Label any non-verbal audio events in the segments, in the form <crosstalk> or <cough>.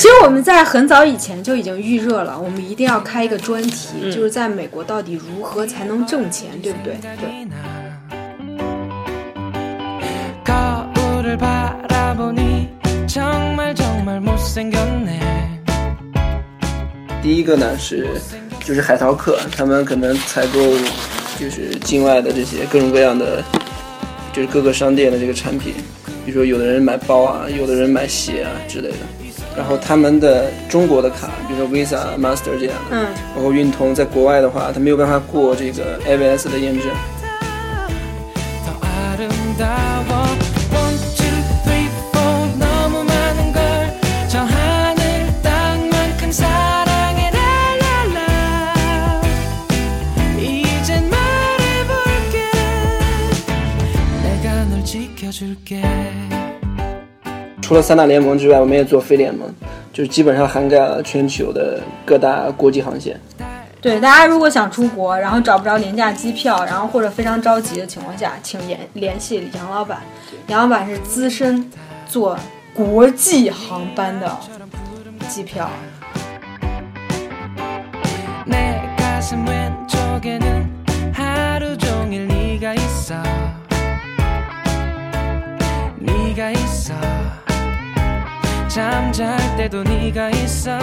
其实我们在很早以前就已经预热了，我们一定要开一个专题，就是在美国到底如何才能挣钱，对不对？对。第一个呢是，就是海淘客，他们可能采购就是境外的这些各种各样的，就是各个商店的这个产品，比如说有的人买包啊，有的人买鞋啊之类的。然后他们的中国的卡，比如说 Visa、Master 这样的，嗯，包括运通，在国外的话，他没有办法过这个 AVS 的验证。除了三大联盟之外，我们也做非联盟，就是基本上涵盖了全球的各大国际航线。对，大家如果想出国，然后找不着廉价机票，然后或者非常着急的情况下，请联联系杨老板。杨老板是资深做国际航班的机票。 잠잘 때도 네가 있어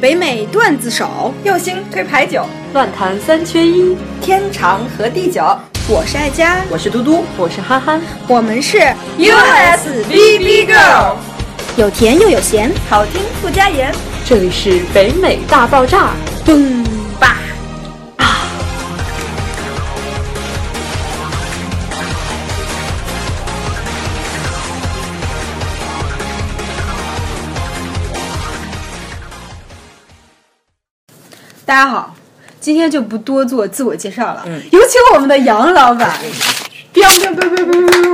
北美段子手，右星推牌九，乱弹三缺一，天长和地久。我是爱佳，我是嘟嘟，我是憨憨，我们是 USBB Girl，有甜又有咸，好听不加盐。这里是北美大爆炸，嘣大家好，今天就不多做自我介绍了，有请我们的杨老板。彪彪彪彪彪彪彪！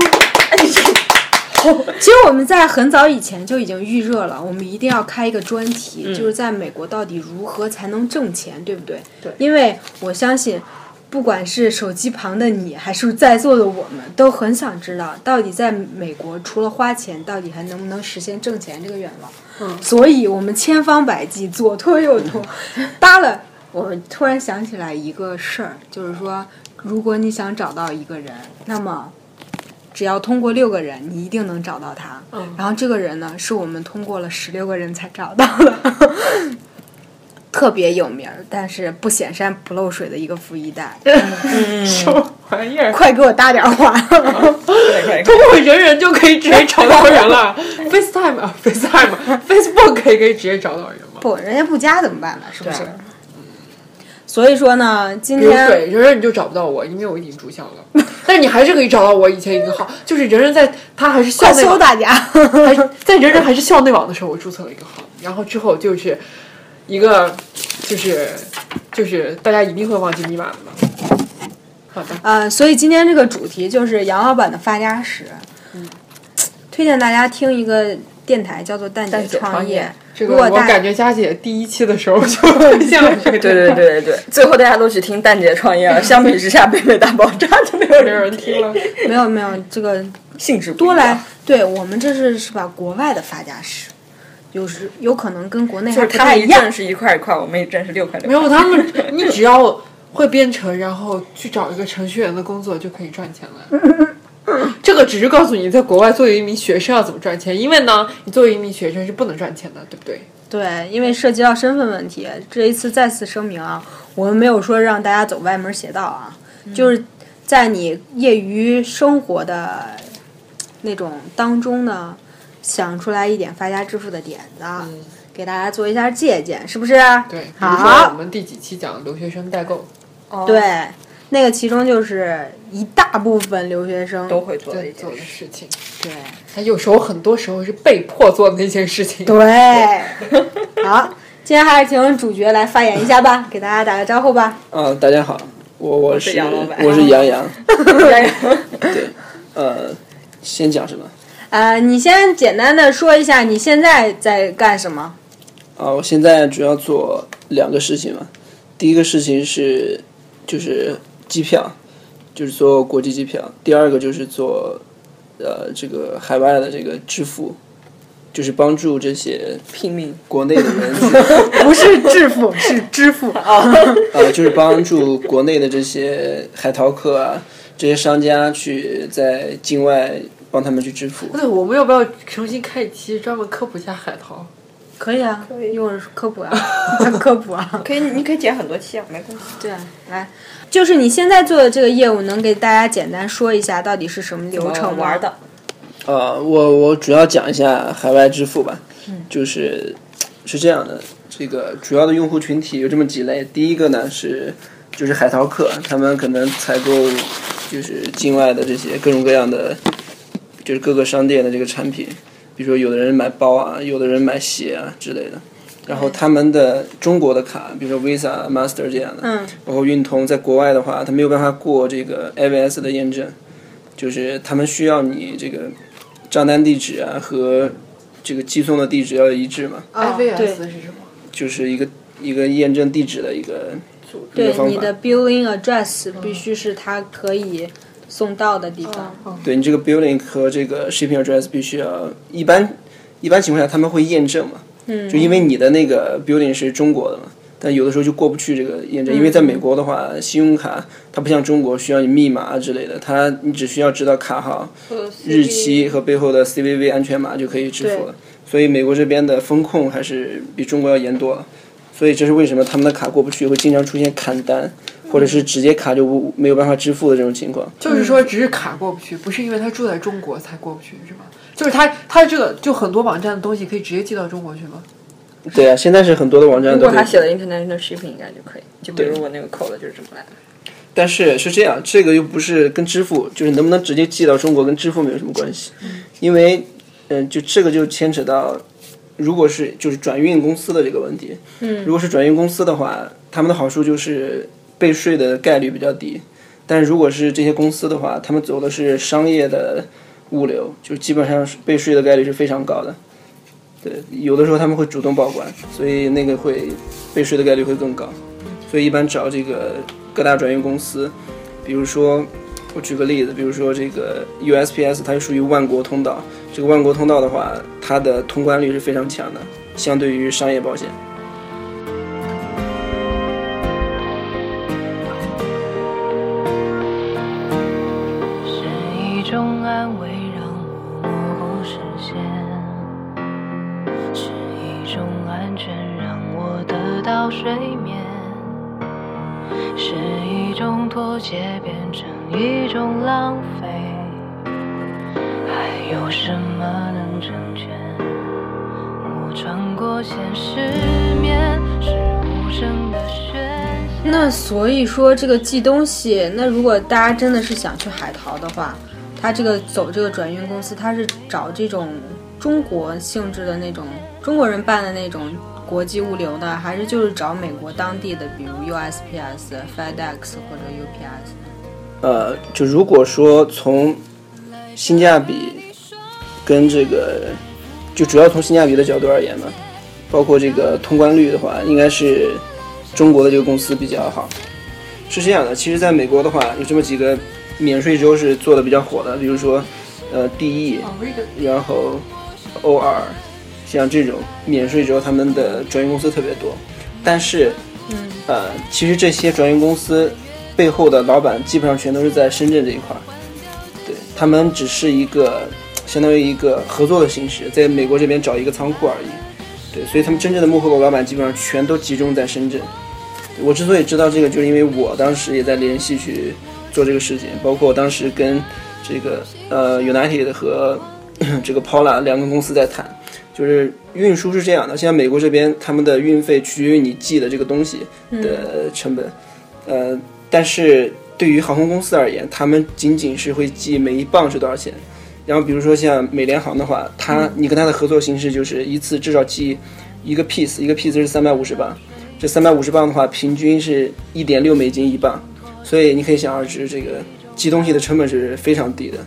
哎，这。其实我们在很早以前就已经预热了，我们一定要开一个专题，就是在美国到底如何才能挣钱，对不对？对。因为我相信，不管是手机旁的你，还是在座的我们，都很想知道，到底在美国除了花钱，到底还能不能实现挣钱这个愿望。嗯。所以我们千方百计，左拖右拖，<laughs> 搭了。我突然想起来一个事儿，就是说，如果你想找到一个人，那么。只要通过六个人，你一定能找到他。嗯，然后这个人呢，是我们通过了十六个人才找到的，特别有名，但是不显山不漏水的一个富一代。<laughs> 什么玩意儿？快给我搭点话！通过人人就可以直接找到人了。<laughs> FaceTime 啊，FaceTime，Facebook 可以可以直接找到人吗？不，人家不加怎么办呢？是不是？所以说呢，今天对人人你就找不到我，因为我已经注销了。<laughs> 但是你还是可以找到我以前一个号，就是人人在他还是校内搜大家，还在人人还是校内网的时候，我注册了一个号，然后之后就是一个就是就是大家一定会忘记密码的。好的，呃，所以今天这个主题就是杨老板的发家史。嗯，推荐大家听一个电台，叫做蛋姐创业。这个我感觉佳姐第一期的时候就 <laughs> 很像这个，对对对对对，最后大家都只听蛋姐创业了。相比之下，北美大爆炸就没有人听了。没有没有，这个性质多来，对我们这是是吧？国外的发家史，有时有可能跟国内还不太一样。是一块一块，我们一挣是六块六。没有他们，<laughs> 你只要会编程，然后去找一个程序员的工作就可以赚钱了。这个只是告诉你，在国外作为一名学生要怎么赚钱，因为呢，你作为一名学生是不能赚钱的，对不对？对，因为涉及到身份问题，这一次再次声明啊，我们没有说让大家走歪门邪道啊，就是在你业余生活的那种当中呢，想出来一点发家致富的点子，给大家做一下借鉴，是不是？对，比如说好我们第几期讲留学生代购，对，那个其中就是一大部分留学生都会做的在做的一件事。情。对他有时候很多时候是被迫做的那件事情。对，<laughs> 好，今天还是请主角来发言一下吧，<laughs> 给大家打个招呼吧。嗯，大家好，我我是是杨老板我是杨洋。<laughs> 对，呃，先讲什么？呃，你先简单的说一下你现在在干什么？啊，我现在主要做两个事情嘛。第一个事情是就是机票，就是做国际机票；第二个就是做呃这个海外的这个支付，就是帮助这些拼命国内的人不是致富，是支付啊。呃，就是帮助国内的这些海淘客啊，这些商家去在境外帮他们去支付。对，我们要不要重新开一期专门科普一下海淘？可以啊，可以一会儿科普啊，<laughs> 科普啊。<laughs> 可以，你可以剪很多期啊，没关系。对啊，来，就是你现在做的这个业务，能给大家简单说一下到底是什么流程玩的，呃，我我主要讲一下海外支付吧，就是是这样的，这个主要的用户群体有这么几类。第一个呢是就是海淘客，他们可能采购就是境外的这些各种各样的，就是各个商店的这个产品，比如说有的人买包啊，有的人买鞋啊之类的。然后他们的中国的卡，比如说 Visa、Master 这样的，嗯，包括运通，在国外的话，他没有办法过这个 AVS 的验证，就是他们需要你这个账单地址啊和这个寄送的地址要一致嘛，哦 IVS 对是什么？就是一个一个验证地址的一个一个对，方法你的。billing address 必须是它可以送到的地方。对你这个 building 和这个 shipping address 必须要一般一般情况下他们会验证嘛，嗯，就因为你的那个 building 是中国的嘛，但有的时候就过不去这个验证，因为在美国的话，信用卡它不像中国需要你密码之类的，它你只需要知道卡号、日期和背后的 CVV 安全码就可以支付了。所以美国这边的风控还是比中国要严多了。所以这是为什么他们的卡过不去，会经常出现砍单，或者是直接卡就无没有办法支付的这种情况。就是说，只是卡过不去，不是因为他住在中国才过不去，是吗？就是他他这个就很多网站的东西可以直接寄到中国去吗？对啊，现在是很多的网站都可以如果他写的 international shipping 应该就可以。就比如我那个 code 就是这么来的。但是是这样，这个又不是跟支付，就是能不能直接寄到中国跟支付没有什么关系，因为嗯、就这个就牵扯到，如果是就是转运公司的这个问题，嗯，如果是转运公司的话，他们的好处就是被税的概率比较低，但是如果是这些公司的话，他们走的是商业的物流，就基本上是被税的概率是非常高的。对，有的时候他们会主动报关，所以那个会被税的概率会更高。所以一般找这个各大转运公司，比如说我举个例子，比如说这个 USPS，它是属于万国通道。这个万国通道的话，它的通关率是非常强的，相对于商业保险。是一种安慰让我模糊视线。是一种安全让我得到睡眠。是一种妥协变成一种浪费。还有什那所以说，这个寄东西，那如果大家真的是想去海淘的话，他这个走这个转运公司，他是找这种中国性质的那种中国人办的那种国际物流的，还是就是找美国当地的，比如 USPS、FedEx 或者 UPS？呃，就如果说从性价比跟这个，就主要从性价比的角度而言嘛，包括这个通关率的话，应该是中国的这个公司比较好。是这样的，其实在美国的话，有这么几个免税州是做的比较火的，比如说呃 DE，然后 OR，像这种免税州，他们的转运公司特别多，但是，嗯，呃，其实这些转运公司背后的老板基本上全都是在深圳这一块儿，对他们只是一个相当于一个合作的形式，在美国这边找一个仓库而已，对，所以他们真正的幕后的老板基本上全都集中在深圳。我之所以知道这个，就是因为我当时也在联系去做这个事情，包括我当时跟这个呃 United 和 <coughs> 这个 Pola 两个公司在谈，就是运输是这样的，现在美国这边他们的运费取决于你寄的这个东西的成本，呃，但是对于航空公司而言，他们仅仅是会记每一磅是多少钱。然后比如说像美联航的话，它你跟它的合作形式就是一次至少寄一个 piece，一个 piece 是三百五十磅，这三百五十磅的话，平均是一点六美金一磅，所以你可以想而知，这个寄东西的成本是非常低的。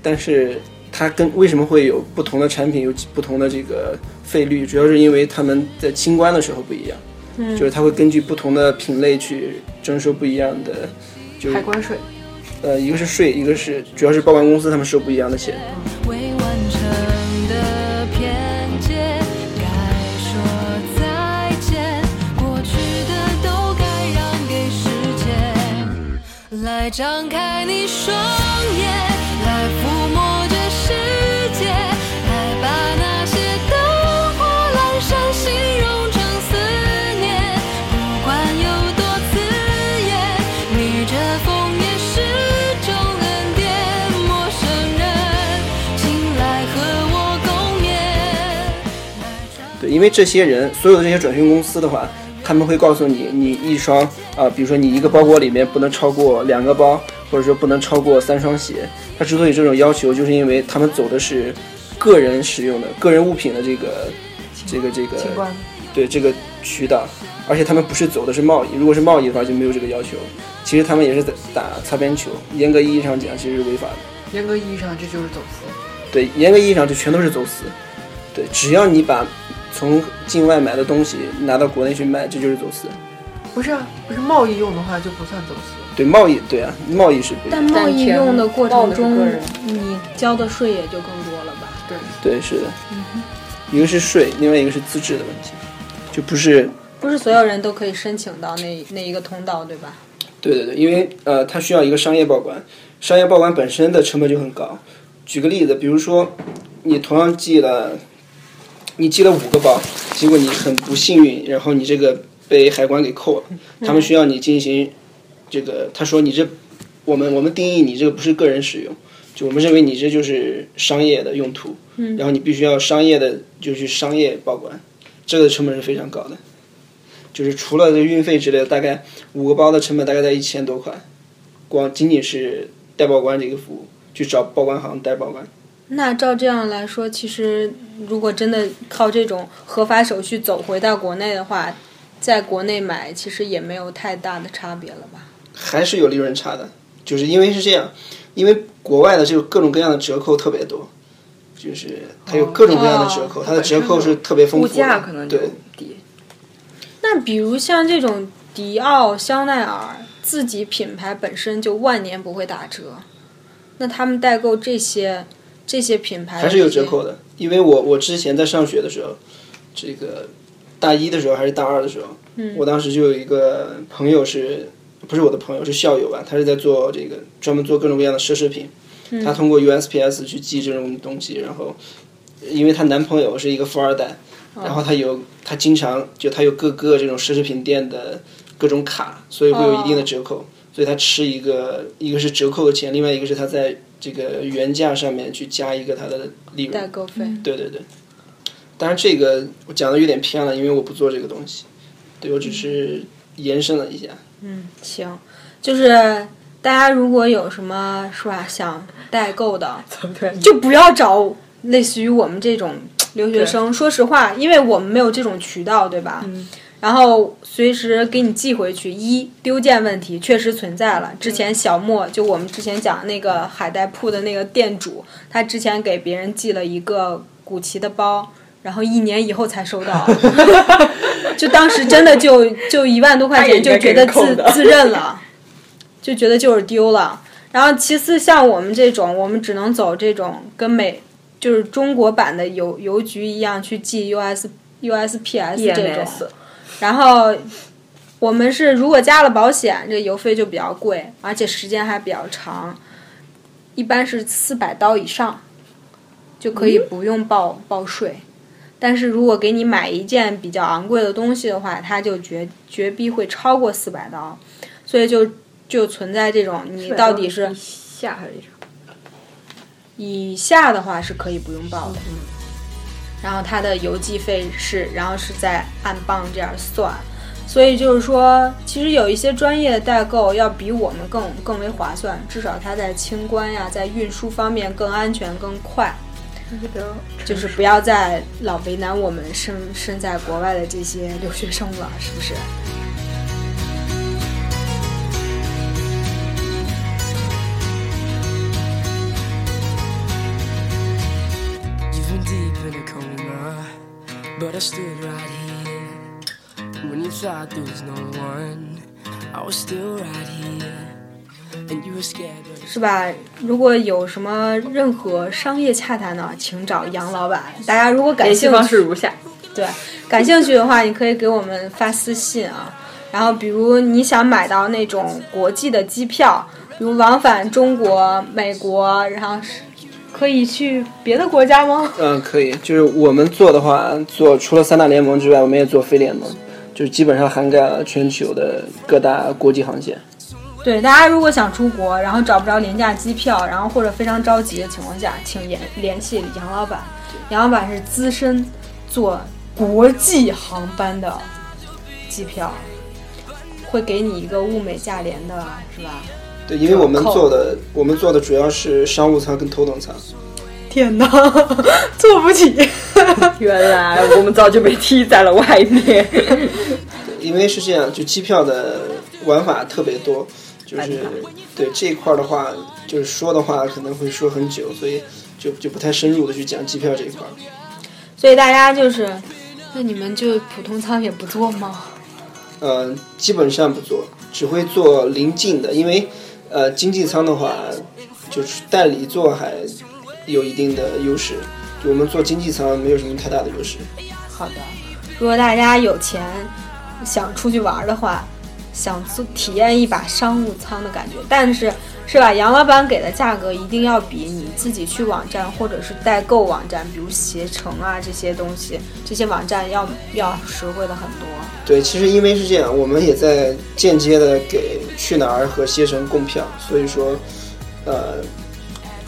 但是它跟为什么会有不同的产品有不同的这个费率，主要是因为他们在清关的时候不一样，就是它会根据不同的品类去征收不一样的，就是海关税。呃，一个是税，一个是主要是报关公司他们收不一样的钱。未完成的偏见，该说再见。过去的都该让给时间，来张开你双因为这些人，所有的这些转运公司的话，他们会告诉你，你一双啊、比如说你一个包裹里面不能超过两个包，或者说不能超过三双鞋。他之所以这种要求，就是因为他们走的是个人使用的、个人物品的这个、这个、这个对这个渠道，而且他们不是走的是贸易，如果是贸易的话就没有这个要求。其实他们也是在打擦边球，严格意义上讲其实是违法的。严格意义上这就是走私。对，严格意义上这全都是走私。对，只要你把从境外买的东西拿到国内去卖，这就是走私。不是啊，不是贸易用的话就不算走私。对，贸易对啊，贸易是不一但。贸易用的过程中你交的税也就更多了吧？对，对，是的。一个是税，另外一个是资质的问题，就不是不是所有人都可以申请到那那一个通道，对吧？对对对，因为呃，它需要一个商业报关，商业报关本身的成本就很高。举个例子，比如说你同样寄了，你寄了五个包，结果你很不幸运，然后你这个被海关给扣了，他们需要你进行这个，他说你这我们我们定义你这个不是个人使用，就我们认为你这就是商业的用途，然后你必须要商业的就去商业报关，这个成本是非常高的。就是除了这个运费之类的，大概五个包的成本大概在一千多块，光仅仅是代报关这个服务，去找报关行代报关。那照这样来说，其实如果真的靠这种合法手续走回到国内的话，在国内买其实也没有太大的差别了吧？还是有利润差的，就是因为是这样，因为国外的这个各种各样的折扣特别多，就是它有各种各样的折扣，它的折扣是特别丰富。价可能就对，低。那比如像这种迪奥、香奈儿自己品牌本身就万年不会打折，那他们代购这些这些品牌还是有折扣的。因为我我之前在上学的时候，这个大一的时候还是大二的时候，嗯。我当时就有一个朋友是，不是我的朋友是校友吧，他是在做这个专门做各种各样的奢侈品，嗯。他通过 USPS 去寄这种东西，然后因为她男朋友是一个富二代，然后她有她经常就她有各个这种奢侈品店的各种卡，所以会有一定的折扣，所以她吃一个一个是折扣的钱，另外一个是她在这个原价上面去加一个它的利润。代购费。对对对，当然这个我讲的有点偏了，因为我不做这个东西，对我只是延伸了一下。嗯行，就是大家如果有什么是吧想代购的，就不要找类似于我们这种留学生。说实话，因为我们没有这种渠道，对吧？然后随时给你寄回去。一丢件问题确实存在了。之前小莫就我们之前讲那个海带铺的那个店主，他之前给别人寄了一个古奇的包，然后一年以后才收到。<laughs> 就当时真的就就一万多块钱，就觉得自自认了，就觉得就是丢了。然后其次，像我们这种，我们只能走这种跟美就是中国版的邮邮局一样去寄 US USPS 这种。然后我们是如果加了保险，这邮费就比较贵，而且时间还比较长，一般是四百刀以上就可以不用报、报税。但是如果给你买一件比较昂贵的东西的话，它就绝绝逼会超过四百刀，所以就就存在这种你到底是一下还是一上？以下的话是可以不用报的。然后它的邮寄费是，然后是在按磅这样算，所以就是说，其实有一些专业的代购要比我们更更为划算，至少它在清关呀，在运输方面更安全更快。就是不要再老为难我们身身在国外的这些留学生了，是不是？是吧？如果有什么任何商业洽谈呢请找杨老板。大家如果感兴趣的话你可以给我们发私信啊。然后比如你想买到那种国际的机票比如往返中国美国然后是可以去别的国家吗？嗯，可以。就是我们做的话，做除了三大联盟之外，我们也做非联盟，就是基本上涵盖了全球的各大国际航线。对，大家如果想出国，然后找不着廉价机票，然后或者非常着急的情况下，请联联系杨老板。杨老板是资深做国际航班的机票，会给你一个物美价廉的，是吧？对，因为我们做的我们做的主要是商务舱跟头等舱。天哪，<laughs> 坐不起。<laughs> 原来我们早就被踢在了外面。因为是这样，就机票的玩法特别多，就是对这一块儿的话，就是说的话可能会说很久，所以就就不太深入的去讲机票这一块儿。所以大家就是，那你们就普通舱也不做吗？呃，基本上不做，只会做临近的，因为呃经济舱的话，就是代理做还有一定的优势，就我们做经济舱没有什么太大的优势。好的，如果大家有钱想出去玩的话，想做体验一把商务舱的感觉，但是是吧？杨老板给的价格一定要比你自己去网站或者是代购网站，比如携程啊这些东西，这些网站要要实惠的很多。对，其实因为是这样，我们也在间接的给去哪儿和携程供票，所以说，呃，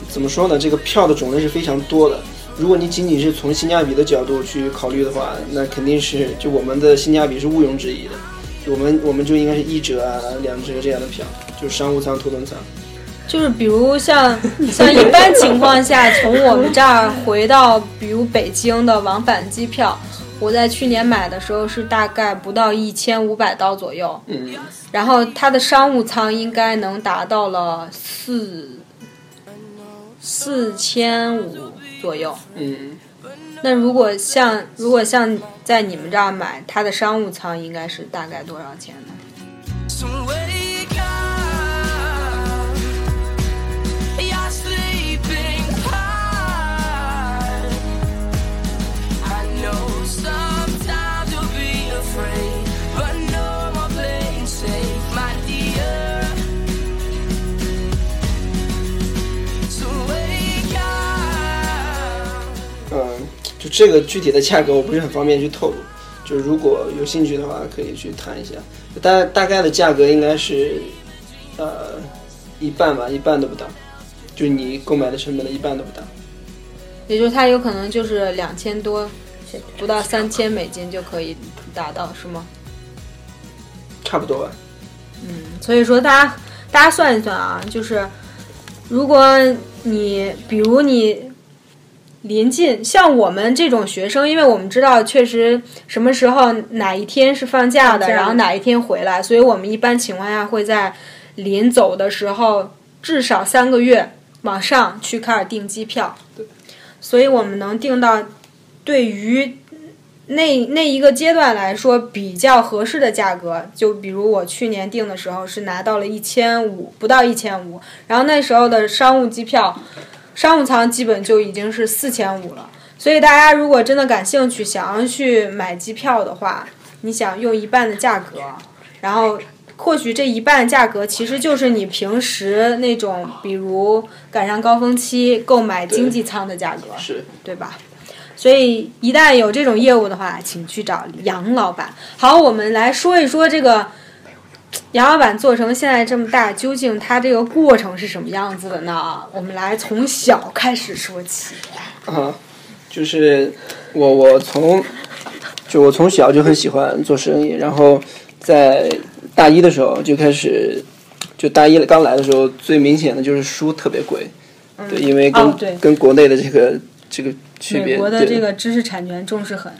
怎么说呢？这个票的种类是非常多的。如果你仅仅是从性价比的角度去考虑的话，那肯定是就我们的性价比是毋庸置疑的。我们我们就应该是一折啊、两折这样的票，就是商务舱、头等舱。就是比如像 <laughs> 像一般情况下，从我们这儿回到比如北京的往返机票，我在去年买的时候是大概不到一千五百刀左右，嗯，然后它的商务舱应该能达到了四四千五左右。嗯，那如果像如果像在你们这儿买，它的商务舱应该是大概多少钱呢？这个具体的价格我不是很方便去透露，就是如果有兴趣的话，可以去谈一下。大大概的价格应该是，呃，一半吧，一半都不到，就你购买的成本的一半都不到。也就是它有可能就是两千多，不到三千美金就可以达到，是吗？差不多吧。嗯所以说，大家大家算一算啊，就是如果你比如你临近像我们这种学生，因为我们知道确实什么时候哪一天是放假的，然后哪一天回来，所以我们一般情况下会在临走的时候至少三个月往上去开始订机票。所以我们能订到对于那那一个阶段来说比较合适的价格，就比如我去年订的时候是拿到了一千五，不到一千五，然后那时候的商务机票，商务舱基本就已经是四千五了。所以大家如果真的感兴趣，想要去买机票的话，你想用一半的价格，然后或许这一半价格其实就是你平时那种，比如赶上高峰期购买经济舱的价格，是，对吧？所以一旦有这种业务的话，请去找杨老板。好，我们来说一说这个 <tsk> 杨老板做成现在这么大，究竟他这个过程是什么样子的呢？我们来从小开始说起。啊，就是我我从就我从小就很喜欢做生意，然后在大一的时候就开始，就大一刚来的时候，最明显的就是书特别贵，对，因为跟、哦跟国内的这个这个区别，美国的这个知识产权重视很，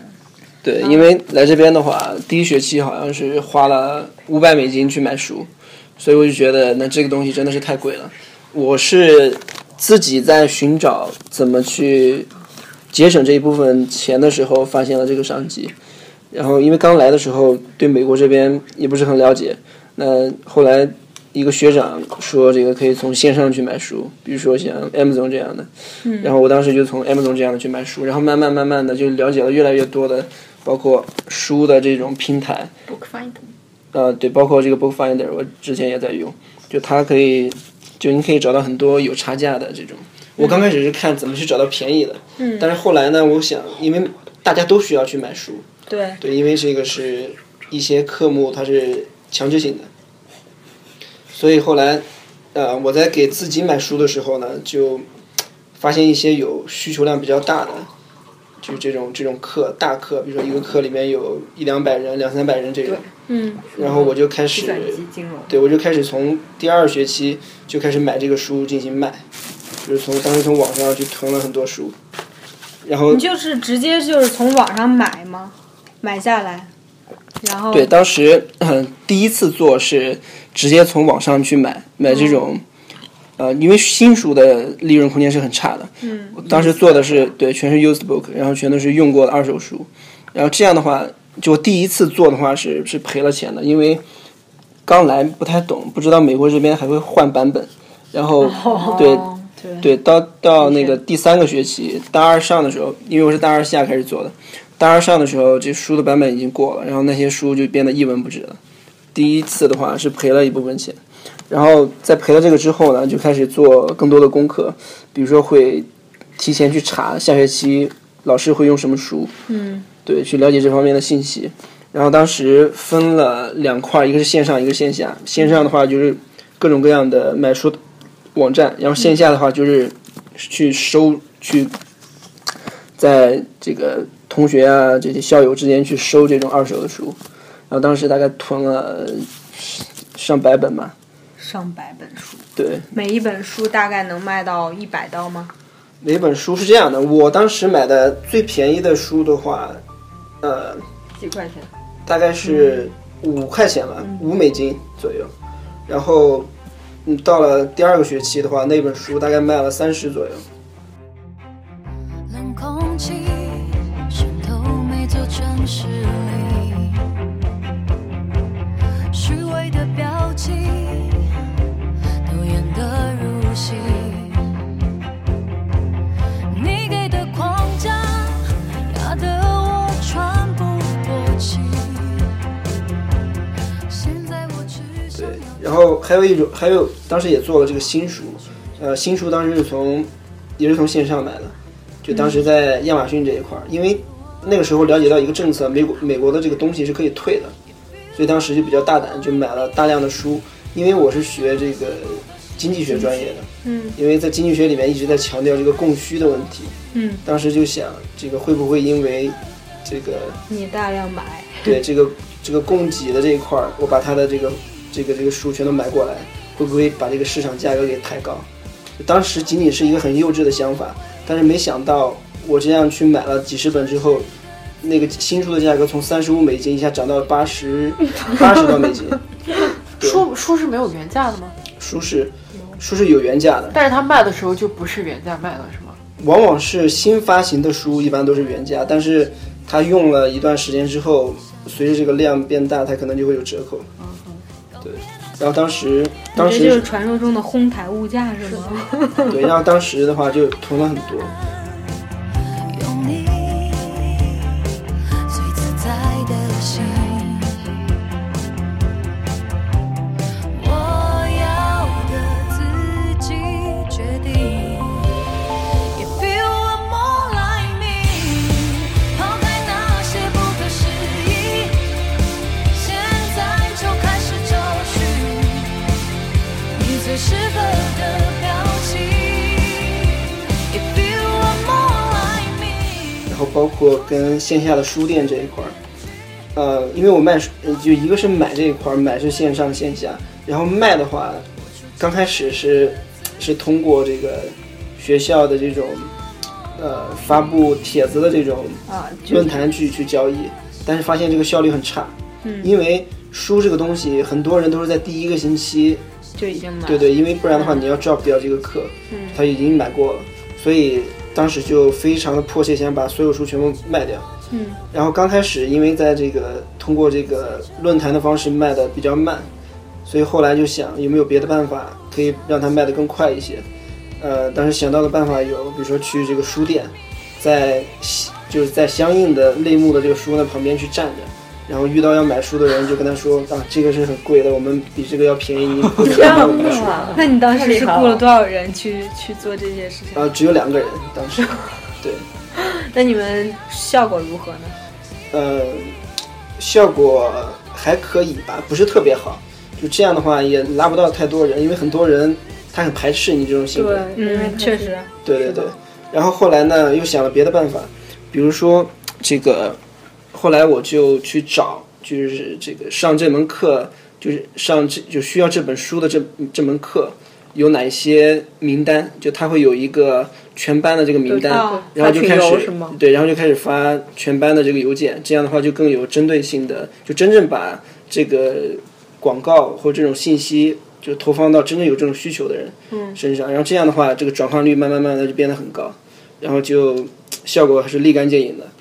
对，因为来这边的话，第一学期好像是花了五百美金去买书，所以我就觉得那这个东西真的是太贵了。我是自己在寻找怎么去节省这一部分钱的时候，发现了这个商机。然后因为刚来的时候对美国这边也不是很了解，那后来一个学长说这个可以从线上去买书，比如说像 Amazon 这样的，然后我当时就从 Amazon 这样的去买书，然后慢慢慢慢的就了解了越来越多的，包括书的这种平台，Bookfinder 呃，对，包括这个 Book Finder，我之前也在用，就它可以，就你可以找到很多有差价的这种。我刚开始是看怎么去找到便宜的，嗯，但是后来呢，我想，因为大家都需要去买书，对，对，因为这个是一些科目它是强制性的，所以后来，呃，我在给自己买书的时候呢，就发现一些有需求量比较大的，就是这种这种课大课，比如说一个课里面有一两百人、两三百人这种，嗯，然后我就开始，对我就开始从第二学期就开始买这个书进行卖，就是从当时从网上去囤了很多书，然后你就是直接就是从网上买吗？买下来，然后对，当时、嗯、第一次做是直接从网上去买买这种，呃，因为新书的利润空间是很差的。嗯。当时做的是对，全是 used book，然后全都是用过的二手书，然后这样的话，就第一次做的话是是赔了钱的，因为刚来不太懂，不知道美国这边还会换版本，然后、对。哦对对，到到那个第三个学期，大二上的时候，因为我是大二下开始做的，大二上的时候，这书的版本已经过了，然后那些书就变得一文不值了。第一次的话是赔了一部分钱，然后在赔了这个之后呢，就开始做更多的功课，比如说会提前去查下学期老师会用什么书，嗯，对，去了解这方面的信息。然后当时分了两块，一个是线上，一个是线下。线上的话就是各种各样的买书网站，然后线下的话就是去收去，在这个同学啊这些校友之间去收这种二手的书。然后当时大概囤了上百本吧，上百本书，对，每一本书大概能卖到一百刀吗？每本书是这样的，我当时买的最便宜的书的话，呃，几块钱？大概是五块钱吧，五美金左右。然后，嗯，到了第二个学期的话，那本书大概卖了三十左右。冷空气渗透每座城市后还有一种，还有当时也做了这个新书，呃，新书当时是从也是从线上买的，就当时在亚马逊这一块儿，因为那个时候了解到一个政策，美国美国的这个东西是可以退的，所以当时就比较大胆，就买了大量的书，因为我是学这个经济学专业的，嗯，因为在经济学里面一直在强调这个供需的问题，嗯，当时就想这个会不会因为这个你大量买，对这个这个供给的这一块儿，我把它的这个这个这个书全都买过来，会不会把这个市场价格给抬高？当时仅仅是一个很幼稚的想法，但是没想到我这样去买了几十本之后，那个新书的价格从三十五美金一下涨到了八十 <laughs> 八十多美金。对 <laughs> 书书是没有原价的吗？书是书是有原价的，但是他卖的时候就不是原价卖了，是吗？往往是新发行的书一般都是原价，但是它用了一段时间之后，随着这个量变大，它可能就会有折扣。对，然后当时当时就是传说中的哄抬物价是吗？<laughs> 对，然后当时的话就囤了很多。跟线下的书店这一块儿，呃，因为我卖书，呃就一个是买这一块儿，买是线上线下，然后卖的话，刚开始是是通过这个学校的这种呃发布帖子的这种啊，论坛去去交易，但是发现这个效率很差，嗯。因为书这个东西，很多人都是在第一个星期就已经买了。对对，因为不然的话你要 drop 掉这个课，嗯。他已经买过了，所以当时就非常的迫切想把所有书全部卖掉。嗯，然后刚开始因为在这个通过这个论坛的方式卖的比较慢，所以后来就想有没有别的办法可以让它卖得更快一些。呃，当时想到的办法有，比如说去这个书店，在就是在相应的类目的这个书的旁边去站着。然后遇到要买书的人，就跟他说啊，这个是很贵的，我们比这个要便宜，你不可以买我们的书。那你当时是雇了多少人去去做这些事情？啊，只有两个人当时，<laughs> 对，那你们效果如何呢？呃，效果还可以吧，不是特别好。就这样的话，也拉不到太多人，因为很多人他很排斥你这种性格。因为嗯，确实，对对对。然后后来呢，又想了别的办法，比如说这个，后来我就去找，就是这个上这门课，就是上这就需要这本书的这这门课有哪一些名单，就他会有一个全班的这个名单，哦然后就开始对，然后就开始发全班的这个邮件，这样的话就更有针对性的，就真正把这个广告或这种信息就投放到真正有这种需求的人身上，然后这样的话，这个转化率慢慢慢慢的就变得很高，然后就效果还是立竿见影的，对，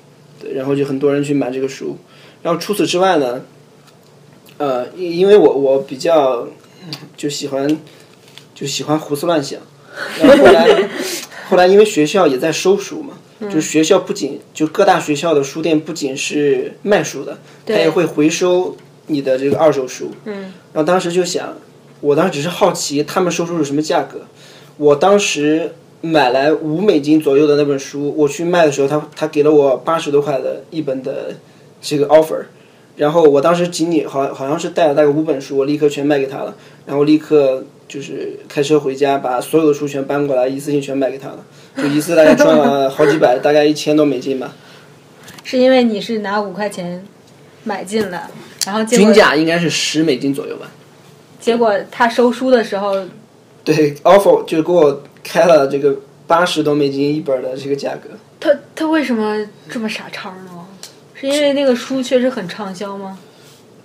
然后就很多人去买这个书，然后除此之外呢，呃，因因为我我比较嗯就喜欢就喜欢胡思乱想，然后后来后来因为学校也在收书嘛，就是学校不仅就各大学校的书店不仅是卖书的，它也会回收你的这个二手书，嗯，然后当时就想，我当时只是好奇他们收书是什么价格，我当时买来五美金左右的那本书，我去卖的时候，他他给了我八十多块的一本的这个 offer，然后我当时仅仅好好像是带了大概五本书，我立刻全卖给他了，然后立刻就是开车回家，把所有的书全搬过来，一次性全卖给他了，就一次大概赚了好几百，大概一千多美金吧。是因为你是拿五块钱买进来，然后均价应该是十美金左右吧。结果他收书的时候，对，offer 就给我开了这个八十多美金一本的这个价格。他他为什么这么傻叉呢？是因为那个书确实很畅销吗？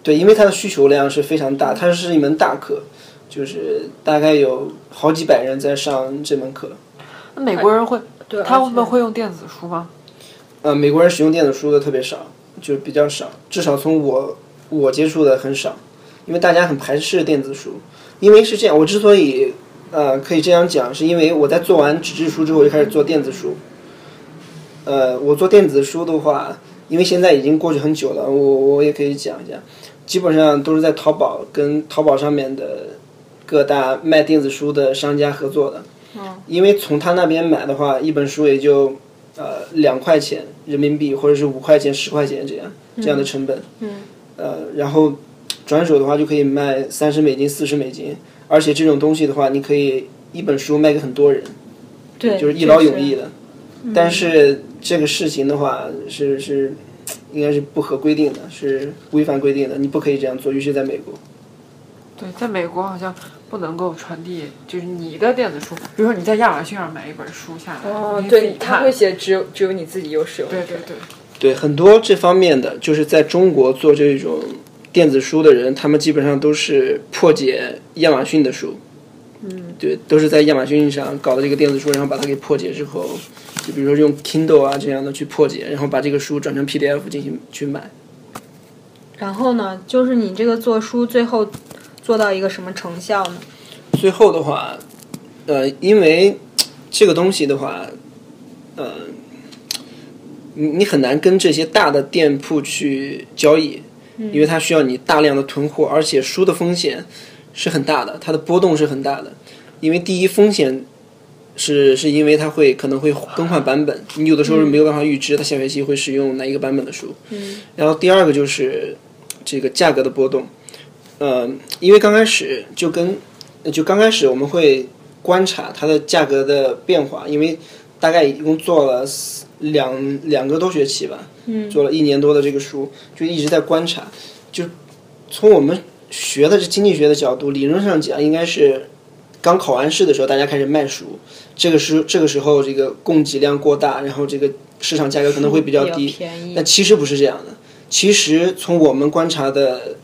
对，因为它的需求量是非常大，它是一门大课，就是大概有好几百人在上这门课。那美国人会，对，他而且们会用电子书吗？呃，美国人使用电子书的特别少，就比较少，至少从我我接触的很少，因为大家很排斥电子书。因为是这样，我之所以呃可以这样讲，是因为我在做完纸质书之后就开始做电子书。呃，我做电子书的话，因为现在已经过去很久了，我我也可以讲一下，基本上都是在淘宝跟淘宝上面的各大卖电子书的商家合作的。因为从他那边买的话，一本书也就呃两块钱人民币，或者是五块钱、十块钱这样这样的成本。嗯。呃，然后转手的话就可以卖三十美金、四十美金，而且这种东西的话，你可以一本书卖给很多人，对，就是一劳永逸。的。但是这个事情的话是是应该是不合规定的，是违反规定的，你不可以这样做，尤其在美国。对，在美国好像不能够传递，就是你的电子书，比如说你在亚马逊上买一本书下来，哦对，他会，写只有只有你自己有使用。对对对，对很多这方面的，就是在中国做这种电子书的人，他们基本上都是破解亚马逊的书。嗯，对，都是在亚马逊上搞的这个电子书，然后把它给破解之后，就比如说用 Kindle 啊这样的去破解，然后把这个书转成 PDF 进行去买。然后呢，就是你这个做书最后做到一个什么成效呢？最后的话，呃，因为这个东西的话，呃，你你很难跟这些大的店铺去交易，因为它需要你大量的囤货，而且书的风险是很大的，它的波动是很大的。因为第一风险是是因为它会可能会更换版本，你有的时候是没有办法预知它下学期会使用哪一个版本的书。嗯。然后第二个就是这个价格的波动，呃，因为刚开始就跟就刚开始我们会观察它的价格的变化，因为大概一共做了四两两个多学期吧，嗯，做了一年多的这个书，就一直在观察，就从我们学的这经济学的角度，理论上讲应该是刚考完试的时候大家开始卖书，这个时这个时候这个供给量过大，然后这个市场价格可能会比较低，便宜。但其实不是这样的。其实从我们观察的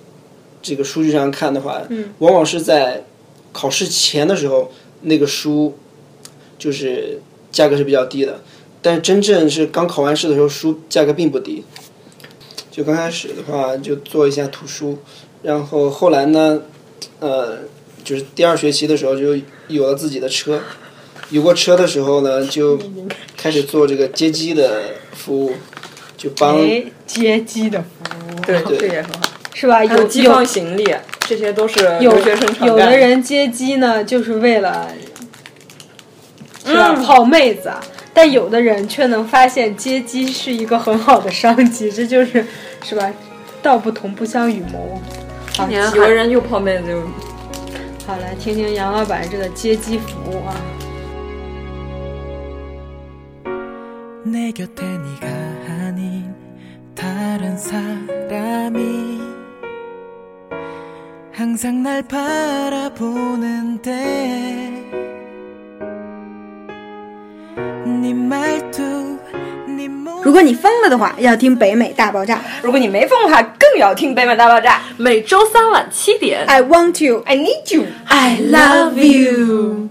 这个数据上看的话，往往是在考试前的时候，那个书就是价格是比较低的，但是真正是刚考完试的时候，书价格并不低。就刚开始的话，就做一下图书，然后后来呢，呃，就是第二学期的时候就有了自己的车，有过车的时候呢，就开始做这个接机的服务，就帮哎，接机的服务对，对这也很好。是吧？有寄有有放行李，这些都是有留学生常有的人接机呢，就是为了是吧、嗯泡妹子啊，但有的人却能发现接机是一个很好的商机，这就是是吧？道不同不相与谋。好，年有的人又泡妹子又好来听听杨老板这个接机服务啊。 내 곁에 네가 아닌 다른 사람이 항상 날 바라보는데 如果你疯了的话，要听北美大爆炸。如果你没疯的话，更要听北美大爆炸。每周三晚七点，I want you, I need you, I love you。